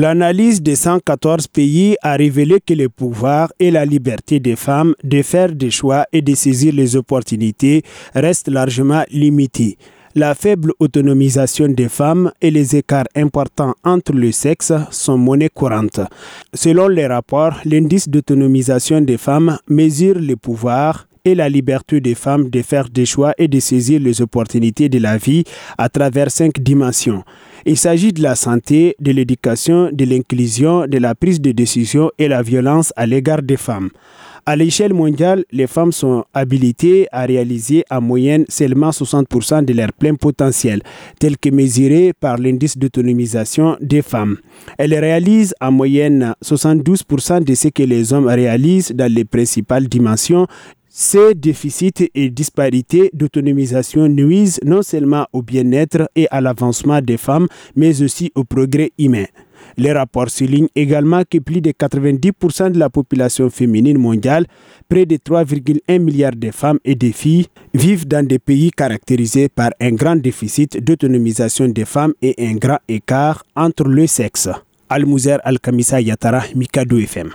L'analyse des 114 pays a révélé que le pouvoir et la liberté des femmes de faire des choix et de saisir les opportunités restent largement limités. La faible autonomisation des femmes et les écarts importants entre les sexes sont monnaie courante. Selon les rapports, l'indice d'autonomisation des femmes mesure le pouvoir, et la liberté des femmes de faire des choix et de saisir les opportunités de la vie à travers cinq dimensions. Il s'agit de la santé, de l'éducation, de l'inclusion, de la prise de décision et la violence à l'égard des femmes. À l'échelle mondiale, les femmes sont habilitées à réaliser en moyenne seulement 60% de leur plein potentiel, tel que mesuré par l'indice d'autonomisation des femmes. Elles réalisent en moyenne 72% de ce que les hommes réalisent dans les principales dimensions ces déficits et disparités d'autonomisation nuisent non seulement au bien-être et à l'avancement des femmes, mais aussi au progrès humain. Les rapports soulignent également que plus de 90% de la population féminine mondiale, près de 3,1 milliards de femmes et de filles, vivent dans des pays caractérisés par un grand déficit d'autonomisation des femmes et un grand écart entre les sexes. Al-Mouzer Al-Kamisa Yatara, Mikado FM.